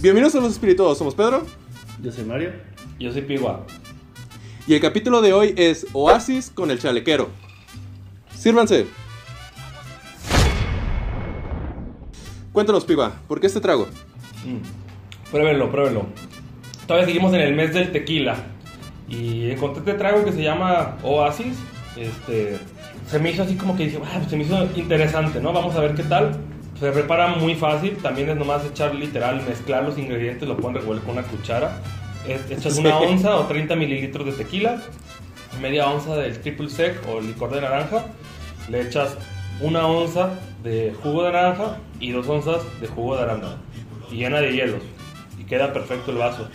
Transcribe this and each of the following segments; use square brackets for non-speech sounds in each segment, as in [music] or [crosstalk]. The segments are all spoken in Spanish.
Bienvenidos a los espirituosos, somos Pedro. Yo soy Mario. Yo soy Pigua. Y el capítulo de hoy es Oasis con el chalequero. Sírvanse. Cuéntanos, Pigua, ¿por qué este trago? Mm. Pruébenlo, pruébenlo. Todavía seguimos en el mes del tequila. Y encontré este trago que se llama Oasis. Este, se me hizo así como que dije, "Ah, pues se me hizo interesante, ¿no? Vamos a ver qué tal. Se prepara muy fácil. También es nomás echar literal, mezclar los ingredientes, lo pueden revolver con una cuchara. Echas una onza o 30 mililitros de tequila, media onza del triple sec o licor de naranja. Le echas una onza de jugo de naranja y dos onzas de jugo de arándano. Y llena de hielos. Y queda perfecto el vaso.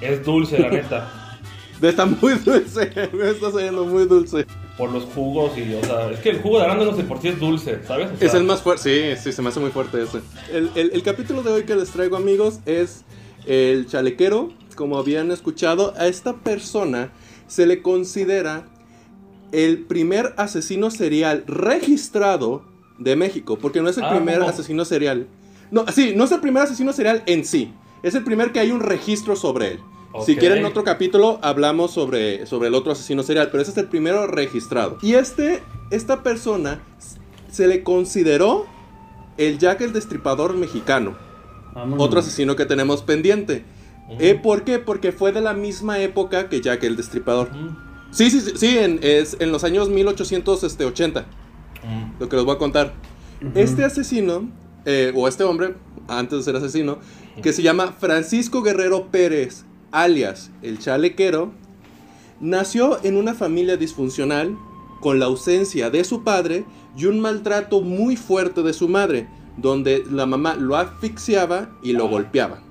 Es dulce, la neta. [laughs] Está muy dulce, me [laughs] está saliendo muy dulce. Por los jugos y, o sea, es que el jugo de arándano de por sí es dulce, ¿sabes? O sea, Es el más fuerte, sí, sí, se me hace muy fuerte ese. El, el- el capítulo de hoy que les traigo, amigos, es el chalequero. Como habían escuchado, a esta persona se le considera el primer asesino serial registrado de México, porque no es el Ah, primer asesino serial. No, sí, no es el primer asesino serial en sí. Es el primer que hay un registro sobre él. Si Ok. quieren en otro capítulo hablamos sobre, sobre el otro asesino serial, pero ese es el primero registrado. Y este, esta persona se le consideró el Jack el Destripador mexicano, Vámonos. otro asesino que tenemos pendiente. Eh, ¿Por qué? Porque fue de la misma época que Jack el Destripador. Sí, sí, sí, sí, en, es en los años 1880, mm. lo que les voy a contar. Este asesino, eh, o este hombre, antes de ser asesino, que se llama Francisco Guerrero Pérez, alias el chalequero, nació en una familia disfuncional con la ausencia de su padre y un maltrato muy fuerte de su madre, donde la mamá lo asfixiaba y lo golpeaba.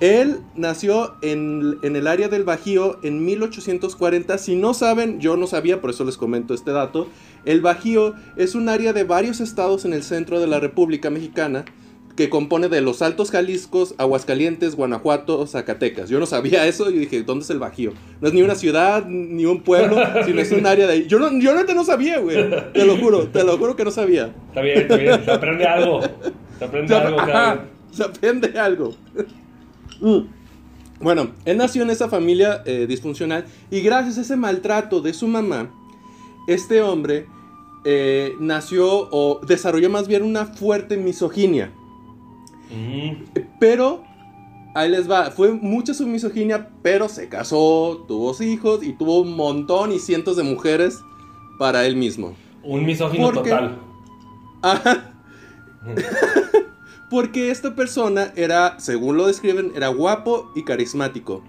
Él nació en, en el área del Bajío en 1840. Si no saben, yo no sabía, por eso les comento este dato. El Bajío es un área de varios estados en el centro de la República Mexicana que compone de los Altos Jaliscos, Aguascalientes, Guanajuato, Zacatecas. Yo no sabía eso y dije, ¿dónde es el Bajío? No es ni una ciudad, ni un pueblo, sino es un área de ahí. Yo, no, yo neta no sabía, güey. Te lo juro, te lo juro que no sabía. Está bien, está bien. Se aprende algo. Se aprende Se, algo. ajá, vez. se aprende algo. Mm. Bueno, él nació en esa familia eh, disfuncional y gracias a ese maltrato de su mamá, este hombre eh, nació o desarrolló más bien una fuerte misoginia. Mm, Pero, ahí les va, fue mucha su misoginia, pero se casó, tuvo hijos y tuvo un montón y cientos de mujeres para él mismo. Un misógino total. Ajá. [laughs] Porque esta persona era, según lo describen, era guapo y carismático.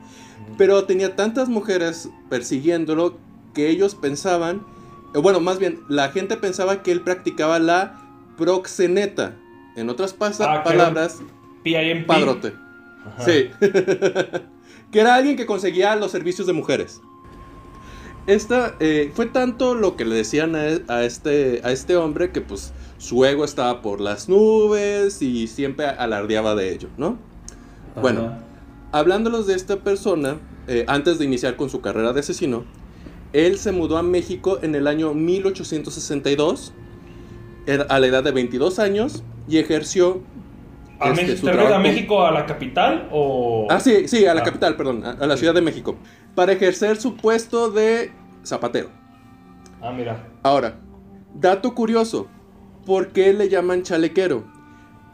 Pero tenía tantas mujeres persiguiéndolo que ellos pensaban, eh, bueno, más bien, la gente pensaba que él practicaba la proxeneta. En otras Ah, palabras, PIMP. padrote. Ajá. Sí. [laughs] que era alguien que conseguía los servicios de mujeres. Esta eh, fue tanto lo que le decían a, a este, a este hombre que pues su ego estaba por las nubes y siempre alardeaba de ello, ¿no? Ajá. bueno. Hablándolos de esta persona, eh, antes de iniciar con su carrera de asesino, él se mudó a México en el año 1862, era a la edad de 22 años, y ejerció ¿A, este, México, su ¿Te refieres a México a la capital o...? Ah, sí, sí, a la Ah. capital, perdón, a, a la Sí. Ciudad de México, para ejercer su puesto de zapatero. Ah, mira. Ahora, dato curioso, ¿por qué le llaman chalequero?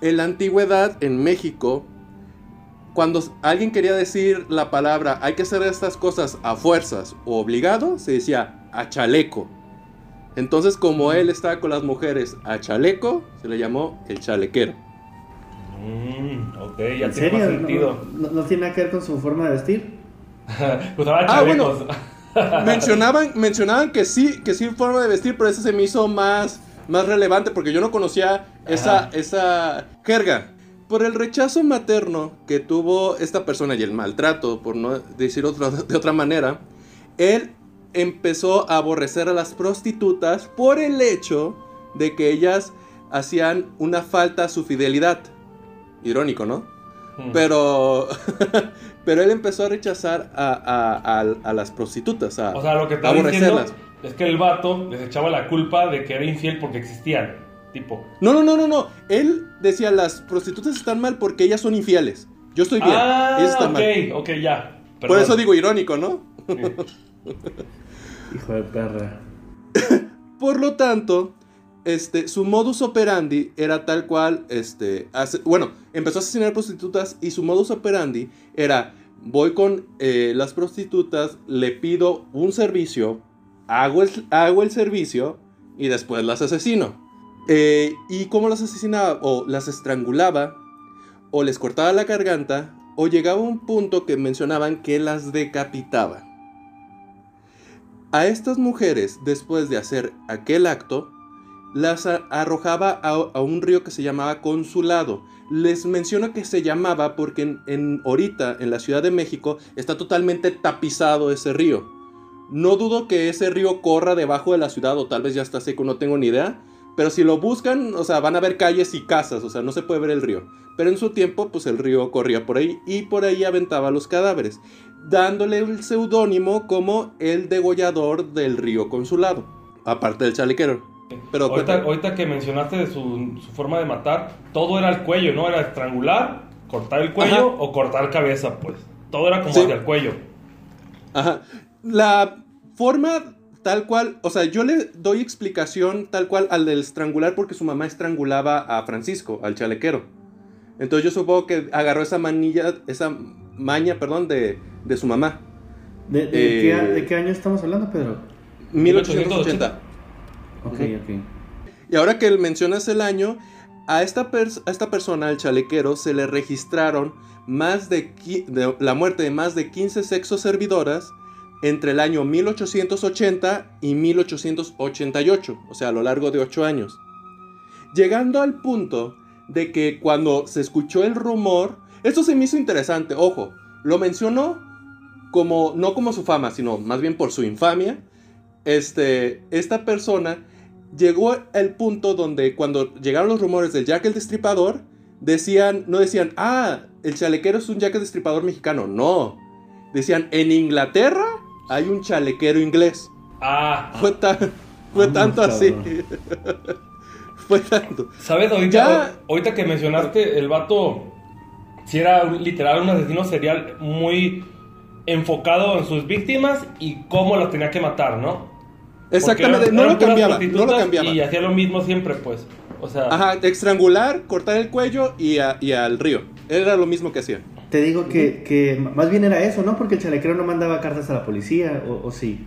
En la antigüedad, en México, cuando alguien quería decir la palabra hay que hacer estas cosas a fuerzas o obligado, se decía a chaleco. Entonces, como él estaba con las mujeres a chaleco, se le llamó el chalequero. Mm, ok, ya ¿En tiene serio? más ¿No, sentido. no, no tiene nada que ver con su forma de vestir? [laughs] Usaba Ah, chalecos. [laughs] mencionaban, mencionaban que sí, que sí forma de vestir, pero ese se me hizo más, más relevante porque yo no conocía esa, esa jerga. Por el rechazo materno que tuvo esta persona y el maltrato, por no decir [laughs] de otra manera, él empezó a aborrecer a las prostitutas por el hecho de que ellas hacían una falta a su fidelidad. Irónico, ¿no? Mm. Pero, [laughs] pero él empezó a rechazar a, a- a- a las prostitutas, a, O sea, lo que está aborrecerlas. es que el vato les echaba la culpa de que era infiel porque existían. tipo. No, no, no, no, no. Él decía, las prostitutas están mal porque ellas son infieles. Yo estoy bien. Ah, ellas están ok, mal. ok, ya. Por eso digo irónico, ¿no? Sí. [laughs] [laughs] Hijo de perra. Por lo tanto, este, su modus operandi era tal cual, este, hace- bueno, empezó a asesinar prostitutas y su modus operandi era, voy con eh, las prostitutas, le pido un servicio, hago el, hago el servicio y después las asesino. Eh, ¿Y cómo las asesinaba? O las estrangulaba, o les cortaba la garganta, o llegaba a un punto que mencionaban que las decapitaba. A estas mujeres, después de hacer aquel acto, las arrojaba a, a un río que se llamaba Consulado. Les menciono que se llamaba porque en, en- ahorita en la Ciudad de México está totalmente tapizado ese río. No dudo que ese río corra debajo de la ciudad o tal vez ya está seco, no tengo ni idea. Pero si lo buscan, o sea, van a ver calles y casas, o sea, no se puede ver el río. Pero en su tiempo, pues el río corría por ahí y por ahí aventaba los cadáveres, dándole el seudónimo como el degollador del río Consulado, aparte del chalequero. Pero ahorita, que mencionaste de su, su forma de matar, todo era el cuello, ¿no? Era estrangular, cortar el cuello Ajá. o cortar cabeza, pues. Todo era como Sí. hacia el cuello. Ajá. La forma tal cual, o sea, yo le doy explicación tal cual al del estrangular porque su mamá estrangulaba a Francisco, al chalequero. Entonces yo supongo que agarró esa manilla, esa maña, perdón, de, de su mamá. ¿De, de qué, a- Eh, de qué año estamos hablando, Pedro? 1880. Ok, ok. Y ahora que mencionas el año, a esta, a esta persona, al chalequero, se le registraron más de, de- la muerte de más de 15 sexos servidoras entre el año 1880 y 1888, o sea, a lo largo de 8 años. Llegando al punto de que cuando se escuchó el rumor, esto se me hizo interesante, ojo, lo mencionó como, no como su fama, sino más bien por su infamia, este, esta persona llegó al punto donde cuando llegaron los rumores del Jack el Destripador, decían, no decían, ah, el chalequero es un Jack el Destripador mexicano, no. Decían, en Inglaterra hay un chalequero inglés. Ah, Fue, tan- fue Ah, tanto así. [laughs] fue tanto. ¿sabes? Ahorita, Ya. ahorita que mencionaste, el vato, si era literal un asesino serial muy enfocado en sus víctimas y cómo las tenía que matar, ¿no? Exactamente, no eran- lo cambiaba, no lo cambiaba. Y hacía lo mismo siempre, pues. O sea, Ajá, estrangular, cortar el cuello y, a- y al río. Era lo mismo que hacía. Te digo que, que más bien era eso, ¿no? Porque el chalequero no mandaba cartas a la policía, o, o sí.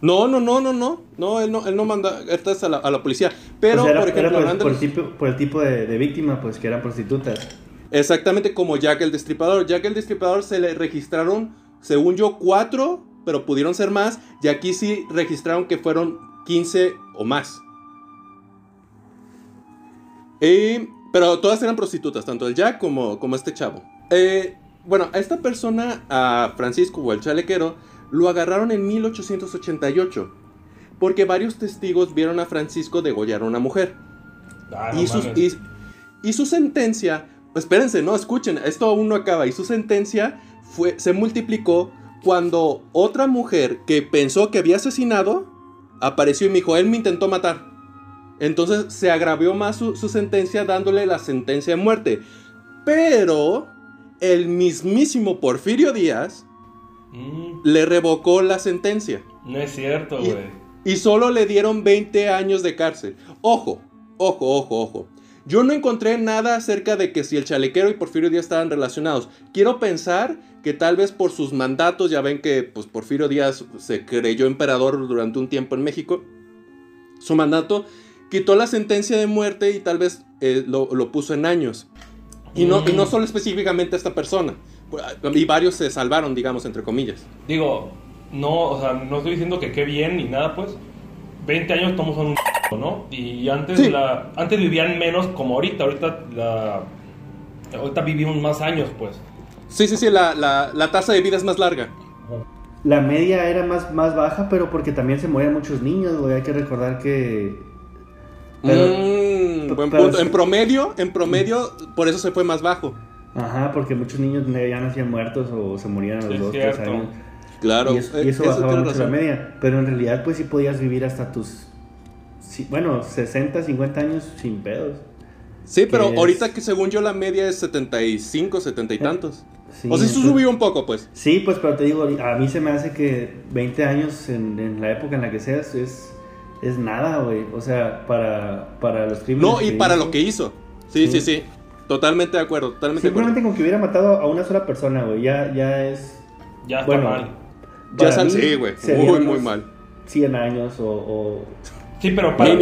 No, no, no, no, no. No, él no, él no manda cartas a la, a la policía. Pero, O sea, era, por ejemplo, era por, hablando por de el tipo, por el tipo de, de víctima, pues que eran prostitutas. Exactamente como Jack el Destripador. Jack el Destripador se le registraron, según yo, cuatro, pero pudieron ser más. Y aquí sí registraron que fueron 15 o más. Eh, pero todas eran prostitutas, tanto el Jack como, como este chavo. Eh, bueno, a esta persona, a Francisco o el chalequero, lo agarraron en 1888. Porque varios testigos vieron a Francisco degollar a una mujer. ah, no y, mames. y- y su sentencia, espérense, no, escuchen, esto aún no acaba. Y su sentencia fue, se multiplicó cuando otra mujer que pensó que había asesinado apareció y me dijo, él me intentó matar. Entonces se agravió más su, su sentencia dándole la sentencia de muerte. Pero el mismísimo Porfirio Díaz Mm, le revocó la sentencia. no es cierto, Y- güey. Y solo le dieron 20 años de cárcel. Ojo, ojo, ojo, ojo. Yo no encontré nada acerca de que si el chalequero y Porfirio Díaz estaban relacionados. Quiero pensar que tal vez por sus mandatos, ya ven que pues, Porfirio Díaz se creyó emperador durante un tiempo en México. Su mandato quitó la sentencia de muerte y tal vez eh, lo, lo puso en años. Y no, y no Mm. solo específicamente a esta persona. Y varios se salvaron, digamos, entre comillas. Digo, no, o sea, no estoy diciendo que qué bien ni nada, pues. 20 años estamos en un ¿no? Y antes Sí. la antes vivían menos como ahorita, ahorita la ahorita vivimos más años, pues. Sí, sí, sí, la, la, la tasa de vida es más larga. La media era más, más baja, pero porque también se morían muchos niños, güey. Hay que recordar que. Pero- Mm, buen punto. En promedio, en promedio, por eso se fue más bajo. Ajá, porque muchos niños ya nacían muertos o se morían a los es 2, 3 cierto. años. Claro. Y eso, y eh, eso eso bajaba mucho la media. Pero en realidad, pues sí podías vivir hasta tus bueno, 60, 50 años sin pedos. Sí, pero es- ahorita que según yo la media es 75, 70 y tantos. Sí, o sea, entonces- subió un poco, pues. Sí, pues pero te digo, a mí se me hace que 20 años en, en la época en la que seas es, es nada, güey. O sea, para, para los crímenes. No, y para hizo. lo que hizo. Sí, sí, Sí. sí. Totalmente de acuerdo, totalmente de acuerdo. Simplemente con que hubiera matado a una sola persona, güey, ya, ya es. Ya está Bueno, mal. Ya mí sí, güey. Muy, muy mal. 100 años o. o- Sí, pero para,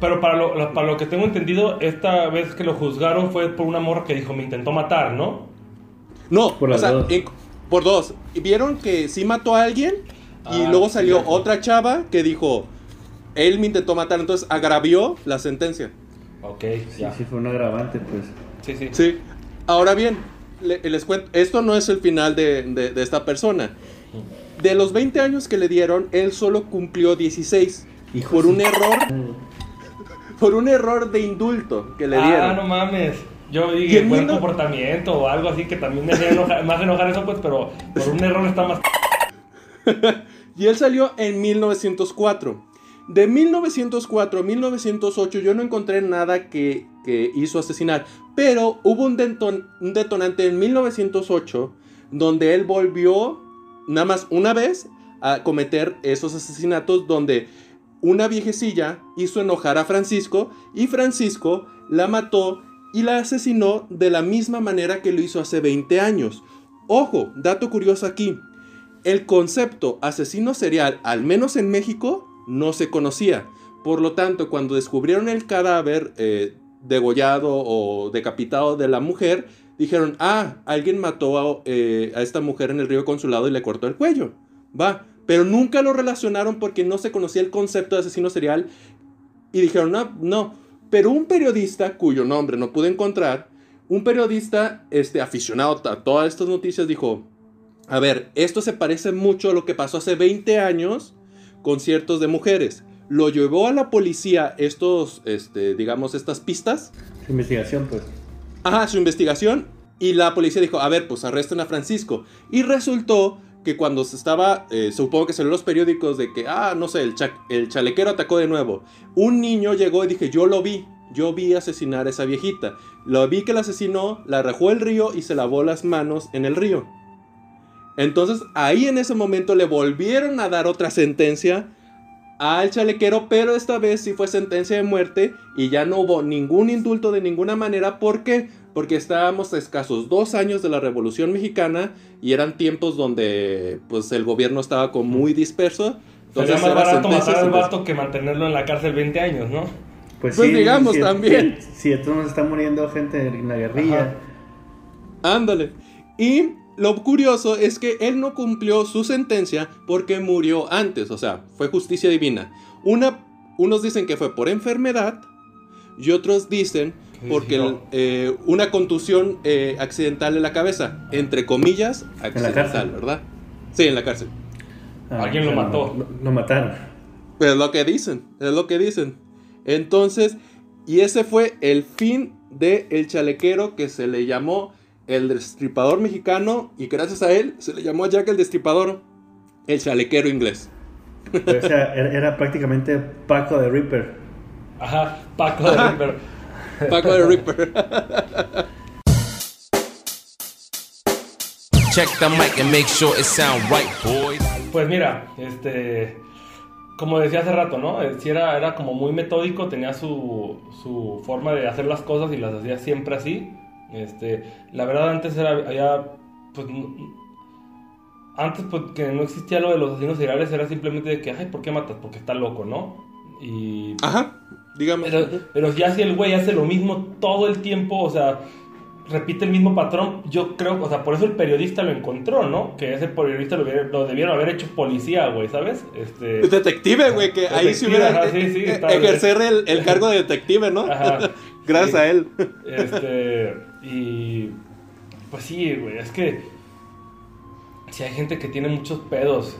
pero, para, lo, para lo que tengo entendido, esta vez que lo juzgaron fue por una morra que dijo me intentó matar, ¿no? No, Por o sea, dos. en- por dos. Y Vieron que sí mató a alguien y Ah, luego salió sí. otra chava que dijo, él me intentó matar, entonces agravió la sentencia. Ok, Sí, ya. sí, fue un agravante, pues. Sí, sí. Sí. Ahora bien, le- les cuento, esto no es el final de, de- de esta persona. De los 20 años que le dieron, él solo cumplió 16. Hijo por un error, por un error de indulto que le ah, dieron. no mames. Yo dije buen mundo- comportamiento o algo así que también me hacía enojar, [laughs] más enojar eso, pues, pero por un error está más. [laughs] Y él salió en 1904. De 1904 a 1908 yo no encontré nada que, que hizo asesinar. Pero hubo un, un detonante en 1908 donde él volvió nada más una vez a cometer esos asesinatos donde una viejecilla hizo enojar a Francisco y Francisco la mató y la asesinó de la misma manera que lo hizo hace 20 años. Ojo, dato curioso aquí. El concepto asesino serial, al menos en México, no se conocía. Por lo tanto, cuando descubrieron el cadáver eh, degollado o decapitado de la mujer, dijeron, ah, alguien mató a, eh, a esta mujer en el río Consulado y le cortó el cuello. Va, pero nunca lo relacionaron porque no se conocía el concepto de asesino serial y dijeron, no, no. Pero un periodista, cuyo nombre no pude encontrar, un periodista este, aficionado a todas estas noticias dijo, a ver, esto se parece mucho a lo que pasó hace 20 años con ciertos de mujeres. Lo llevó a la policía estos, este, digamos, estas pistas. Investigación, pues. Ajá, su investigación. Y la policía dijo, a ver, pues arresten a Francisco. Y resultó que cuando se estaba, eh, supongo que salió en los periódicos de que, ah, no sé, el, cha- el chalequero atacó de nuevo. Un niño llegó y dije, yo lo vi. Yo vi asesinar a esa viejita. Lo vi que la asesinó, la arrojó al río y se lavó las manos en el río. Entonces ahí en ese momento le volvieron a dar otra sentencia al chalequero, pero esta vez sí fue sentencia de muerte y ya no hubo ningún indulto de ninguna manera. ¿Por qué? Porque estábamos a escasos dos años de la Revolución Mexicana y eran tiempos donde pues el gobierno estaba como muy disperso. Sería más barato matar al vato que mantenerlo en la cárcel 20 años, ¿no? Pues, Pues sí, digamos si- también. Si, si entonces está muriendo gente en la guerrilla. Ajá. Ándale. Y lo curioso es que él no cumplió su sentencia porque murió antes, o sea, fue justicia divina. Una, unos dicen que fue por enfermedad y otros dicen Que porque eh, una contusión eh, accidental en la cabeza, entre comillas, accidental, cárcel. ¿verdad? Sí, en la cárcel. Ah, Alguien lo mató. Lo, lo mataron. Pues es lo que dicen, es lo que dicen. Entonces, y ese fue el fin de El Chalequero que se le llamó el Destripador Mexicano y gracias a él se le llamó a Jack el Destripador el Chalequero inglés. O sea, era, era prácticamente Paco de Reaper. Ajá, Paco de Ajá. Ripper. [laughs] Paco de Ripper. Check the mic and make sure it sound right, boys. Pues mira, este. Como decía hace rato, ¿no? Eh, Sí era, era como muy metódico, tenía su, su forma de hacer las cosas y las hacía siempre así. Este, la verdad, antes era. Había, pues, antes, pues, que no existía lo de los asesinos seriales, era simplemente de que, ay, ¿por qué matas? Porque está loco, ¿no? Y. Ajá, dígame. Pero, pero ya si el güey hace lo mismo todo el tiempo, o sea, repite el mismo patrón, yo creo, o sea, por eso el periodista lo encontró, ¿no? Que ese periodista lo, hubiera- lo debieron haber hecho policía, güey, ¿sabes? Este, Detective, güey, que ahí sí hubiera ajá, sí, sí, está- ejercer el, el cargo de detective, ¿no? Ajá. [laughs] Gracias Sí. a él. este, y pues sí, güey, es que si hay gente que tiene muchos pedos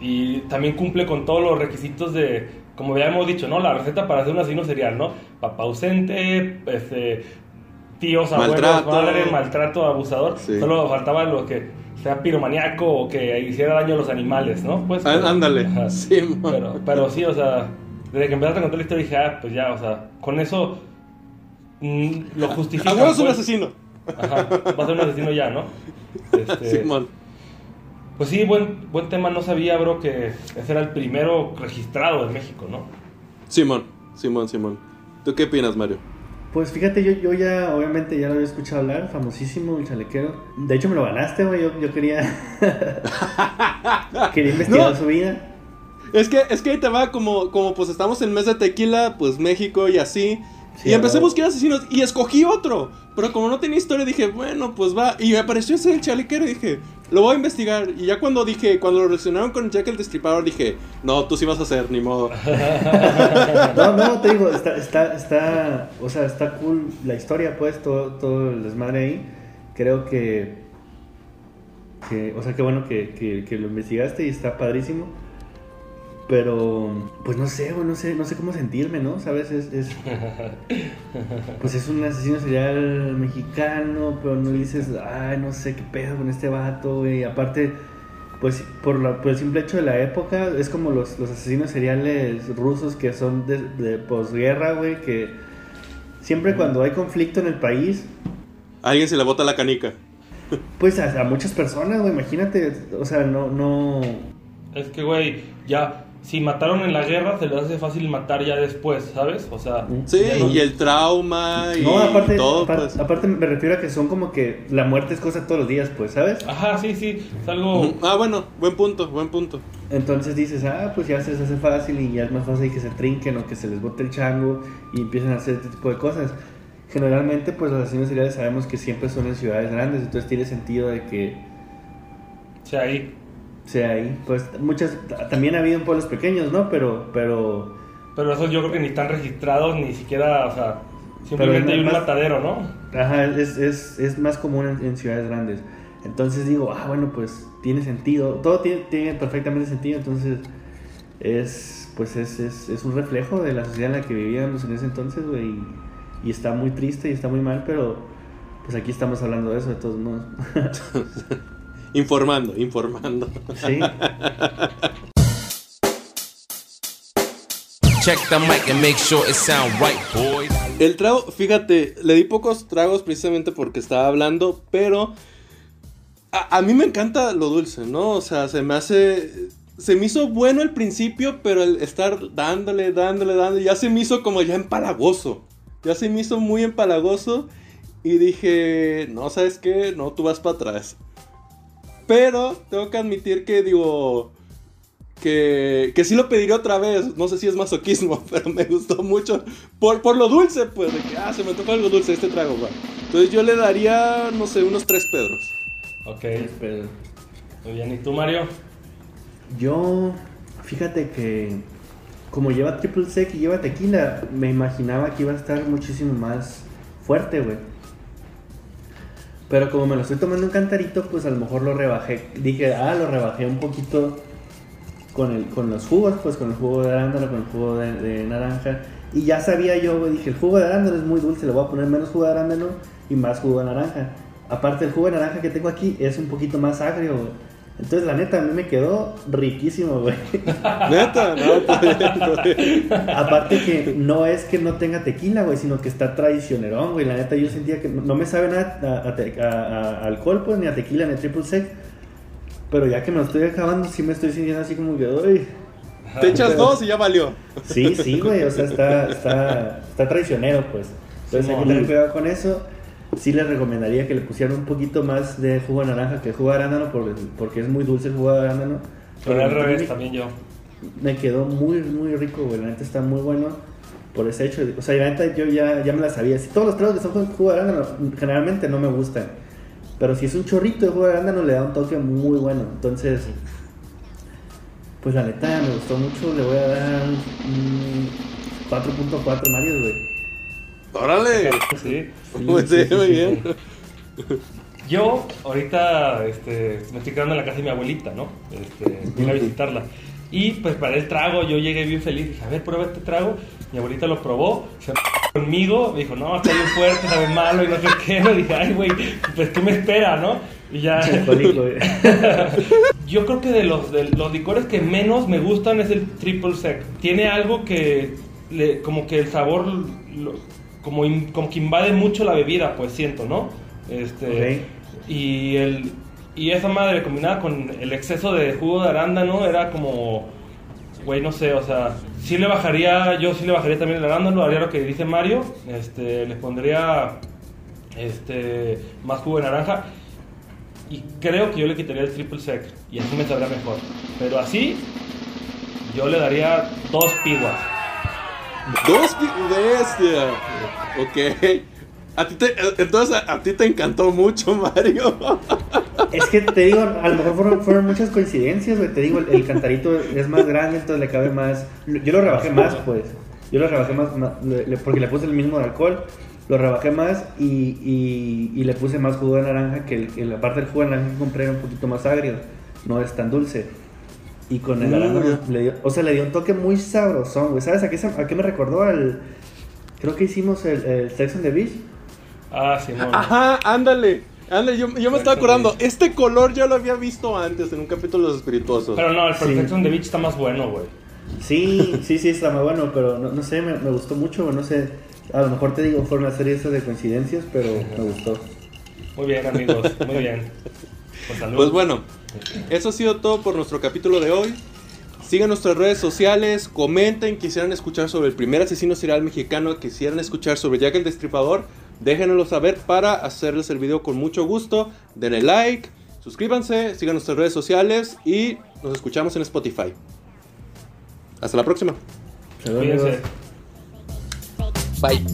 y también cumple con todos los requisitos de, como ya hemos dicho, ¿no? La receta para hacer un asesino serial, ¿no? Papá ausente, este, tíos, abuelos, Maltrato. madre, maltrato, abusador. Sí. Solo faltaba lo que sea piromaniaco o que hiciera daño a los animales, ¿no? Pues, Á- Ándale. Ajá. Sí, pero, pero sí, o sea, desde que empezaste a contar la historia dije, ah, pues ya, o sea, con eso lo justifica. A huevo es un pues. asesino. Ajá, va a ser un asesino ya, ¿no? [laughs] Este, Simón. pues sí, buen, buen tema, no sabía, bro, que ese era el primero registrado en México, ¿no? Simón, Simón, Simón. ¿Tú qué opinas, Mario? Pues fíjate, yo, yo ya, obviamente, ya lo había escuchado hablar, famosísimo, el chalequero. De hecho, me lo ganaste, güey. Yo, yo quería. [laughs] quería investigar No. su vida. Es que, es que ahí te va como, como pues estamos en mes de tequila, pues México y así. Sí, y empecé a buscar asesinos y escogí otro. Pero como no tenía historia, dije, bueno, pues va. Y me apareció ese del chalequero y dije, lo voy a investigar. Y ya cuando dije, cuando lo relacionaron con Jack el Destripador, dije, no, tú sí vas a hacer, ni modo. [laughs] No, no, te digo, está, está, está, o sea, está cool la historia, pues, todo, todo el desmadre ahí. Creo que, que o sea, qué bueno que, que, que lo investigaste y está padrísimo. Pero, pues no sé, güey, no sé, no sé cómo sentirme, ¿no? ¿Sabes? Es, es- pues es un asesino serial mexicano, pero no dices, ay, no sé qué pedo con este vato, güey. Aparte, pues por, la- por el simple hecho de la época, es como los, los asesinos seriales rusos que son de, de posguerra, güey, que siempre cuando hay conflicto en el país, A alguien se le bota la canica. pues a, a muchas personas, güey, imagínate, o sea, no, no... Es que, güey, ya, si mataron en la guerra, se les hace fácil matar ya después, ¿sabes? O sea, Sí, ya no- y el trauma y No, aparte, todo, apar- pues. aparte me refiero a que son como que la muerte es cosa todos los días, pues, ¿sabes? Ajá, sí, sí, es algo... Ah, bueno, buen punto, buen punto. Entonces dices, ah, pues ya se les hace fácil y ya es más fácil que se trinquen o que se les bote el chango y empiecen a hacer este tipo de cosas. Generalmente, pues los asesinos seriales sabemos que siempre son en ciudades grandes, entonces tiene sentido de que O sea, ahí... sea ahí. Pues muchas, también ha habido en pueblos pequeños, ¿no? Pero, pero, Pero esos yo creo que ni están registrados, ni siquiera, o sea, simplemente hay un más- matadero, ¿no? ajá, es, es, es más común en, en ciudades grandes. Entonces digo, ah, bueno, pues tiene sentido, todo tiene, tiene perfectamente sentido, entonces es, pues es, es, es un reflejo de la sociedad en la que vivíamos en ese entonces, güey, y, y está muy triste y está muy mal, pero pues aquí estamos hablando de eso de todos modos. [laughs] [laughs] Informando, informando. sí, Check the mic and make sure it sound right, boys. El trago, fíjate, le di pocos tragos precisamente porque estaba hablando, pero a, a mí me encanta lo dulce, ¿no? O sea, se me hace... Se me hizo bueno al principio, pero el estar dándole, dándole, dándole, ya se me hizo como ya empalagoso. Ya se me hizo muy empalagoso y dije, no, ¿sabes qué? No, tú vas para atrás. Pero tengo que admitir que digo... Que, que sí lo pediría otra vez. No sé si es masoquismo, [laughs] pero me gustó mucho. Por, por lo dulce, pues. De que, ah, se me tocó algo dulce este trago, va. Entonces yo le daría, no sé, unos tres pedros. Ok, pero muy bien. ¿Y tú, Mario? yo, fíjate que como lleva triple sec y lleva tequila, me imaginaba que iba a estar muchísimo más fuerte, güey. Pero como me lo estoy tomando en cantarito, pues a lo mejor lo rebajé. Dije, ah, lo rebajé un poquito con, el, con los jugos, pues con el jugo de arándano, con el jugo de, naranja. Y ya sabía yo, dije, el jugo de arándano es muy dulce, le voy a poner menos jugo de arándano y más jugo de naranja. Aparte, el jugo de naranja que tengo aquí es un poquito más agrio, güey. Entonces, la neta, a mí me quedó riquísimo, güey. [laughs] Neta, no, pues, Aparte que no es que no tenga tequila, güey, sino que está traicionerón, güey. La neta, yo sentía que no me sabe nada a, a a- alcohol, pues, ni a tequila, ni a triple sec. Pero ya que me lo estoy acabando, sí me estoy sintiendo así como que, uy. Te echas dos y ya valió. Sí, sí, güey, o sea, está, está, está traicionero, pues. Entonces hay que tener cuidado con eso. Sí les recomendaría que le pusieran un poquito más de jugo de naranja que jugo de arándano, porque, es muy dulce el jugo de arándano. Pero al revés me- también yo. me quedó muy, muy rico, güey. La neta está muy bueno por ese hecho. O sea, la neta yo ya, ya me la sabía. Si todos los tragos que son con jugo de arándano, generalmente no me gustan. Pero si es un chorrito de jugo de arándano, le da un toque muy bueno. Entonces, pues la neta me gustó mucho. Le voy a dar un 4.4 Mario, güey. Órale. Sí. Pues sí, muy bien. Yo ahorita este, me estoy quedando en la casa de mi abuelita, ¿no? Este, vine a visitarla. Y pues para el trago yo llegué bien feliz. Dije, a ver, prueba este trago. Mi abuelita lo probó, se conmigo, me dijo, no, está bien fuerte, sabe malo y no sé qué. [laughs] Le dije, ay, güey, pues ¿qué me espera, no? Y ya. [laughs] Yo creo que de los, de los licores que menos me gustan es el triple sec. Tiene algo que, le- como que el sabor, lo- como, in- como que invade mucho la bebida, pues siento, ¿no? Este, y, el, y esa madre combinada con el exceso de jugo de arándano era como, güey, no sé, o sea, sí le bajaría, yo sí le bajaría también el arándano, haría lo que dice Mario, este, le pondría este, más jugo de naranja. Y creo que yo le quitaría el triple sec y así me sabría mejor. Pero así, yo le daría dos piguas. Dos bestia. Ok. A ti te, entonces a, ti te encantó mucho, [laughs] Mario. Es que te digo, a lo mejor fueron, fueron muchas coincidencias, güey. Te digo, el, cantarito es más grande, entonces le cabe más. Yo lo rebajé más, pues. Yo lo rebajé más, porque le puse el mismo de alcohol. Lo rebajé más y, y, le puse más jugo de naranja, que la parte del jugo de naranja que compré era un poquito más agrio. No es tan dulce. Y con el arándano ya. le dio, o sea, le dio un toque muy sabrosón, güey. ¿Sabes a qué, se- a qué me recordó? Al, creo que hicimos el, el Sex on the Beach. Ah, sí, no. Ajá, ándale. Ándale, yo, yo me estaba acordando. Este color ya lo había visto antes en un capítulo de los espirituosos. Pero no, el Sí. Perfection de Beach está más bueno, güey. Sí, sí, sí, está muy bueno, pero no, no sé, me, me gustó mucho, no sé, a lo mejor te digo, fue una serie esa de coincidencias, pero me gustó. Muy bien, amigos, muy bien. [laughs] Pues. Pues bueno, eso ha sido todo por nuestro capítulo de hoy. Sigan nuestras redes sociales, comenten, quisieran escuchar sobre el primer asesino serial mexicano, quisieran escuchar sobre Jack el Destripador, déjenoslo saber para hacerles el video con mucho gusto. Denle like, suscríbanse, sigan nuestras redes sociales y nos escuchamos en Spotify. Hasta la próxima. Bye.